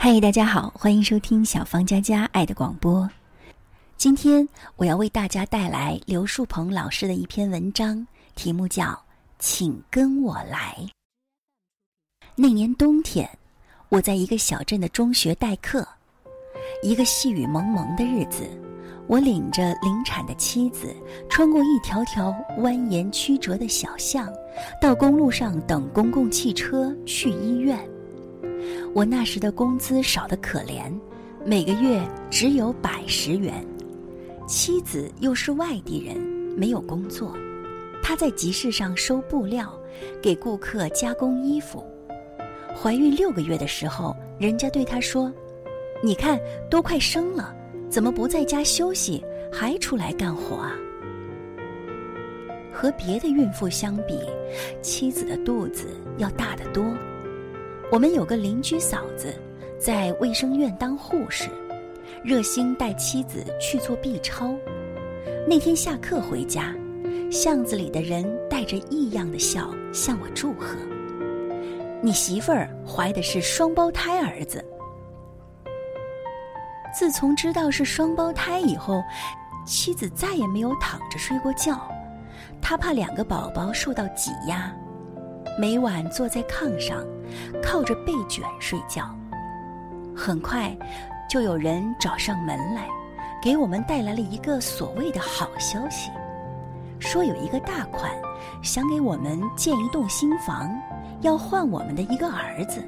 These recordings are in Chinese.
嗨，大家好，欢迎收听小芳佳佳爱的广播。今天我要为大家带来刘树鹏老师的一篇文章，题目叫《请跟我来》。那年冬天，我在一个小镇的中学代课，一个细雨蒙蒙的日子，我领着临产的妻子，穿过一条条蜿蜒曲折的小巷，到公路上等公共汽车去医院。我那时的工资少得可怜，每个月只有百十元。妻子又是外地人，没有工作，她在集市上收布料，给顾客加工衣服。怀孕六个月的时候，人家对她说：“你看，都快生了，怎么不在家休息，还出来干活啊？”和别的孕妇相比，妻子的肚子要大得多。我们有个邻居嫂子，在卫生院当护士，热心带妻子去做 B 超。那天下课回家，巷子里的人带着异样的笑向我祝贺：“你媳妇儿怀的是双胞胎儿子。”自从知道是双胞胎以后，妻子再也没有躺着睡过觉，她怕两个宝宝受到挤压。每晚坐在炕上，靠着被卷睡觉。很快，就有人找上门来，给我们带来了一个所谓的好消息，说有一个大款想给我们建一栋新房，要换我们的一个儿子。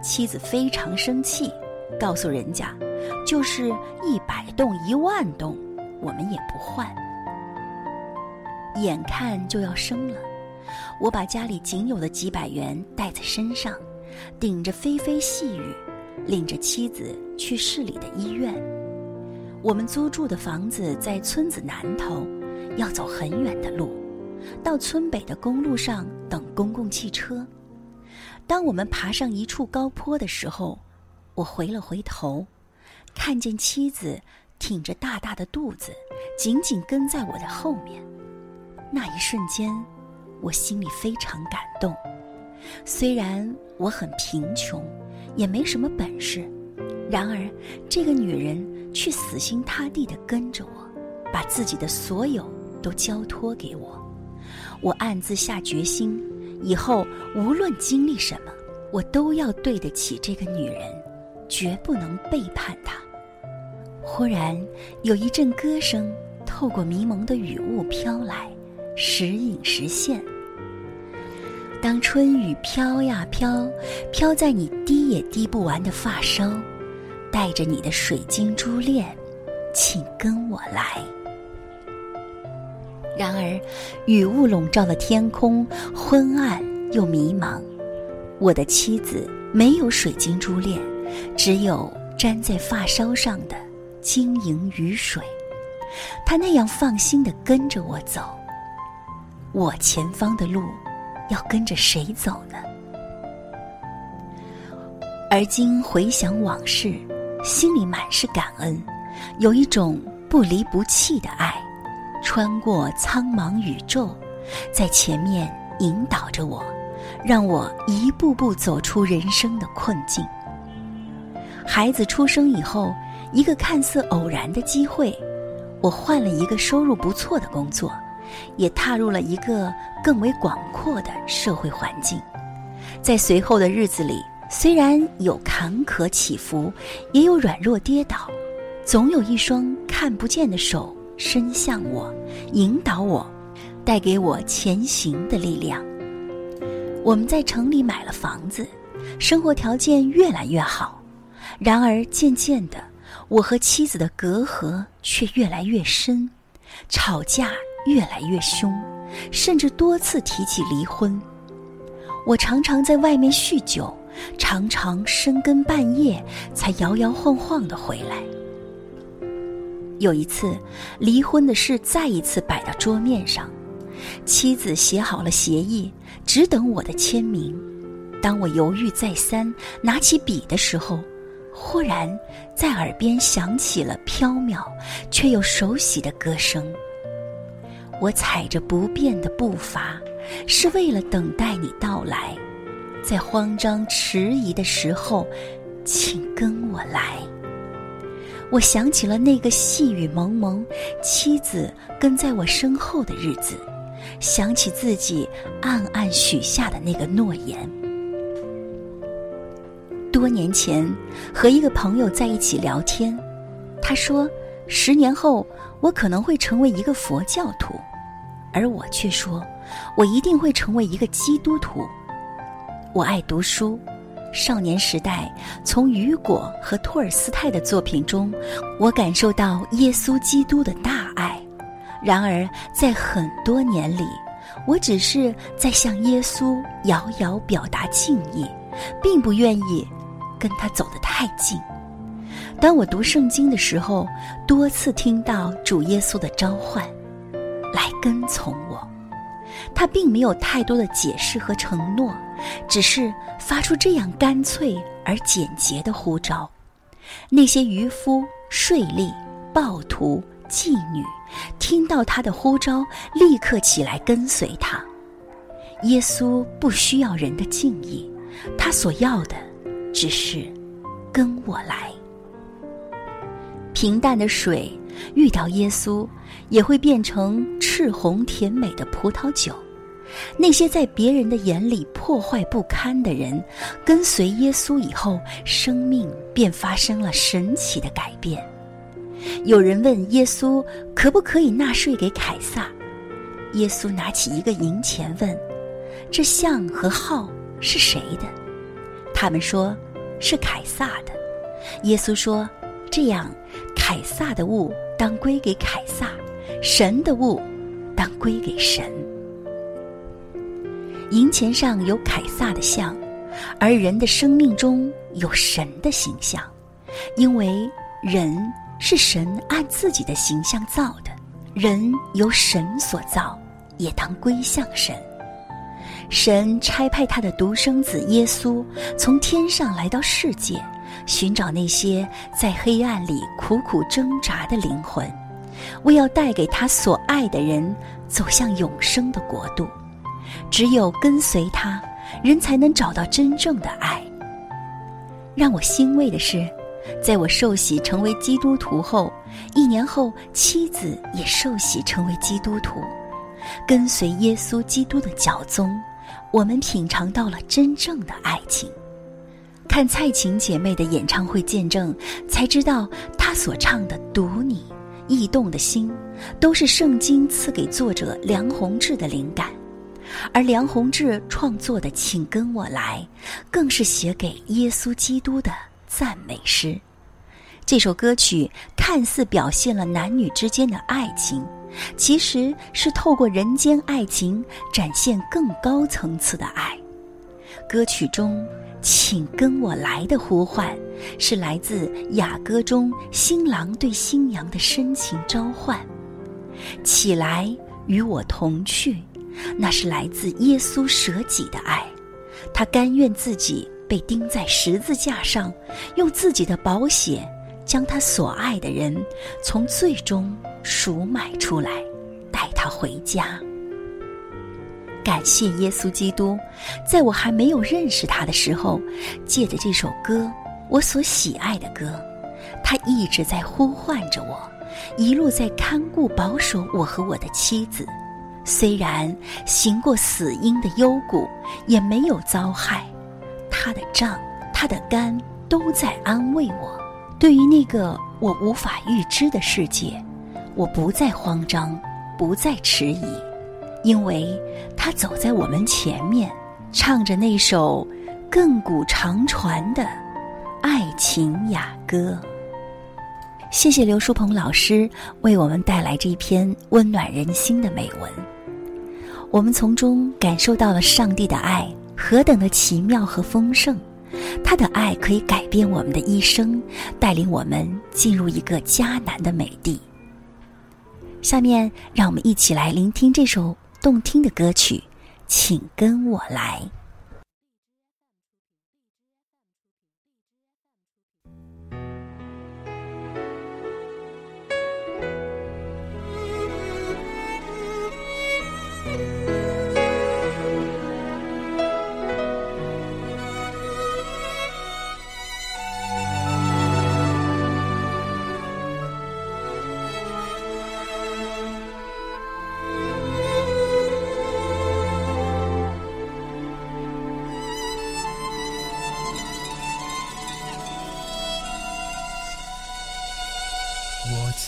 妻子非常生气，告诉人家，就是一百栋、一万栋，我们也不换。眼看就要生了。我把家里仅有的几百元带在身上，顶着霏霏细雨，领着妻子去市里的医院。我们租住的房子在村子南头，要走很远的路，到村北的公路上等公共汽车。当我们爬上一处高坡的时候，我回了回头，看见妻子挺着大大的肚子，紧紧跟在我的后面。那一瞬间。我心里非常感动，虽然我很贫穷，也没什么本事，然而这个女人却死心塌地地跟着我，把自己的所有都交托给我。我暗自下决心，以后无论经历什么，我都要对得起这个女人，绝不能背叛她。忽然有一阵歌声透过迷蒙的雨雾飘来，时隐时现。当春雨飘呀飘，飘在你滴也滴不完的发梢，带着你的水晶珠链，请跟我来。然而，雨雾笼罩的天空昏暗又迷茫，我的妻子没有水晶珠链，只有粘在发梢上的晶莹雨水。她那样放心的跟着我走，我前方的路。要跟着谁走呢？而今回想往事，心里满是感恩，有一种不离不弃的爱，穿过苍茫宇宙，在前面引导着我，让我一步步走出人生的困境。孩子出生以后，一个看似偶然的机会，我换了一个收入不错的工作。也踏入了一个更为广阔的社会环境，在随后的日子里，虽然有坎坷起伏，也有软弱跌倒，总有一双看不见的手伸向我，引导我，带给我前行的力量。我们在城里买了房子，生活条件越来越好，然而渐渐的，我和妻子的隔阂却越来越深，吵架。越来越凶，甚至多次提起离婚。我常常在外面酗酒，常常深更半夜才摇摇晃晃的回来。有一次，离婚的事再一次摆到桌面上，妻子写好了协议，只等我的签名。当我犹豫再三，拿起笔的时候，忽然在耳边响起了飘渺却又熟悉的歌声。我踩着不变的步伐，是为了等待你到来，在慌张迟疑的时候，请跟我来。我想起了那个细雨蒙蒙、妻子跟在我身后的日子，想起自己暗暗许下的那个诺言。多年前和一个朋友在一起聊天，他说：“十年后我可能会成为一个佛教徒。”而我却说：“我一定会成为一个基督徒。”我爱读书。少年时代，从雨果和托尔斯泰的作品中，我感受到耶稣基督的大爱。然而，在很多年里，我只是在向耶稣遥遥表达敬意，并不愿意跟他走得太近。当我读圣经的时候，多次听到主耶稣的召唤，来跟从我。他并没有太多的解释和承诺，只是发出这样干脆而简洁的呼召。那些渔夫、税吏、暴徒、妓女，听到他的呼召，立刻起来跟随他。耶稣不需要人的敬意，他所要的只是跟我来。平淡的水遇到耶稣，也会变成赤红甜美的葡萄酒。那些在别人的眼里破坏不堪的人，跟随耶稣以后，生命便发生了神奇的改变。有人问耶稣可不可以纳税给凯撒，耶稣拿起一个银钱问：“这像和号是谁的？”他们说：“是凯撒的。”耶稣说：“这样，凯撒的物当归给凯撒，神的物当归给神。”银钱上有凯撒的像，而人的生命中有神的形象，因为人是神按自己的形象造的，人由神所造，也当归向神。神差派他的独生子耶稣从天上来到世界，寻找那些在黑暗里苦苦挣扎的灵魂，为要带给他所爱的人走向永生的国度。只有跟随他，人才能找到真正的爱。让我欣慰的是，在我受洗成为基督徒后，一年后妻子也受洗成为基督徒，跟随耶稣基督的脚踪，我们品尝到了真正的爱情。看蔡琴姐妹的演唱会见证，才知道她所唱的《读你》《异动的心》，都是圣经赐给作者梁鸿志的灵感。而梁鸿志创作的《请跟我来》，更是写给耶稣基督的赞美诗。这首歌曲看似表现了男女之间的爱情，其实是透过人间爱情展现更高层次的爱。歌曲中“请跟我来”的呼唤，是来自雅歌中新郎对新娘的深情召唤：“起来，与我同去。”那是来自耶稣舍己的爱，他甘愿自己被钉在十字架上，用自己的宝血将他所爱的人从最终赎买出来，带他回家。感谢耶稣基督，在我还没有认识他的时候，借着这首歌，我所喜爱的歌，他一直在呼唤着我，一路在看顾保守我和我的妻子。虽然行过死荫的幽谷，也没有遭害，他的杖、他的肝都在安慰我。对于那个我无法预知的世界，我不再慌张，不再迟疑，因为他走在我们前面，唱着那首亘古长传的爱情雅歌。谢谢刘淑鹏老师为我们带来这一篇温暖人心的美文。我们从中感受到了上帝的爱何等的奇妙和丰盛，他的爱可以改变我们的一生，带领我们进入一个迦南的美地。下面，让我们一起来聆听这首动听的歌曲，请跟我来。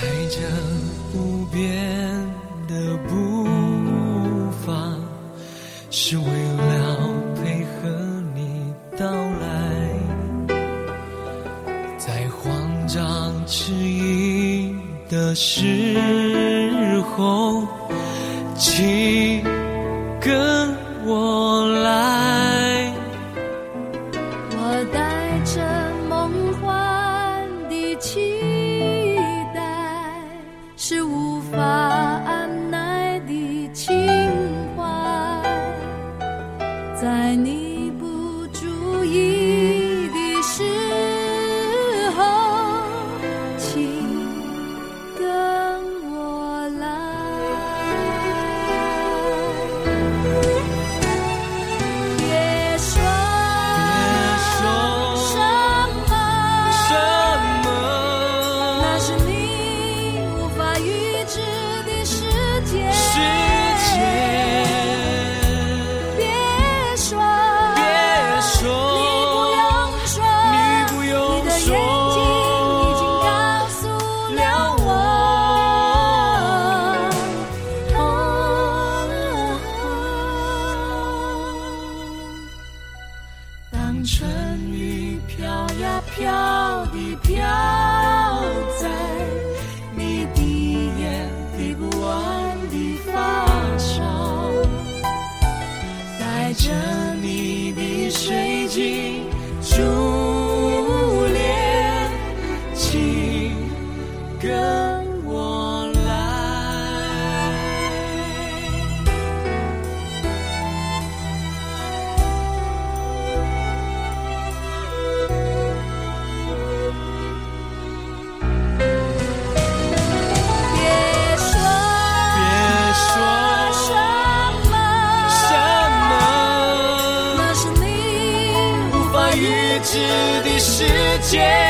踩着不变的步伐，是为了配合你到来。在慌张迟疑的时候，请跟。世界。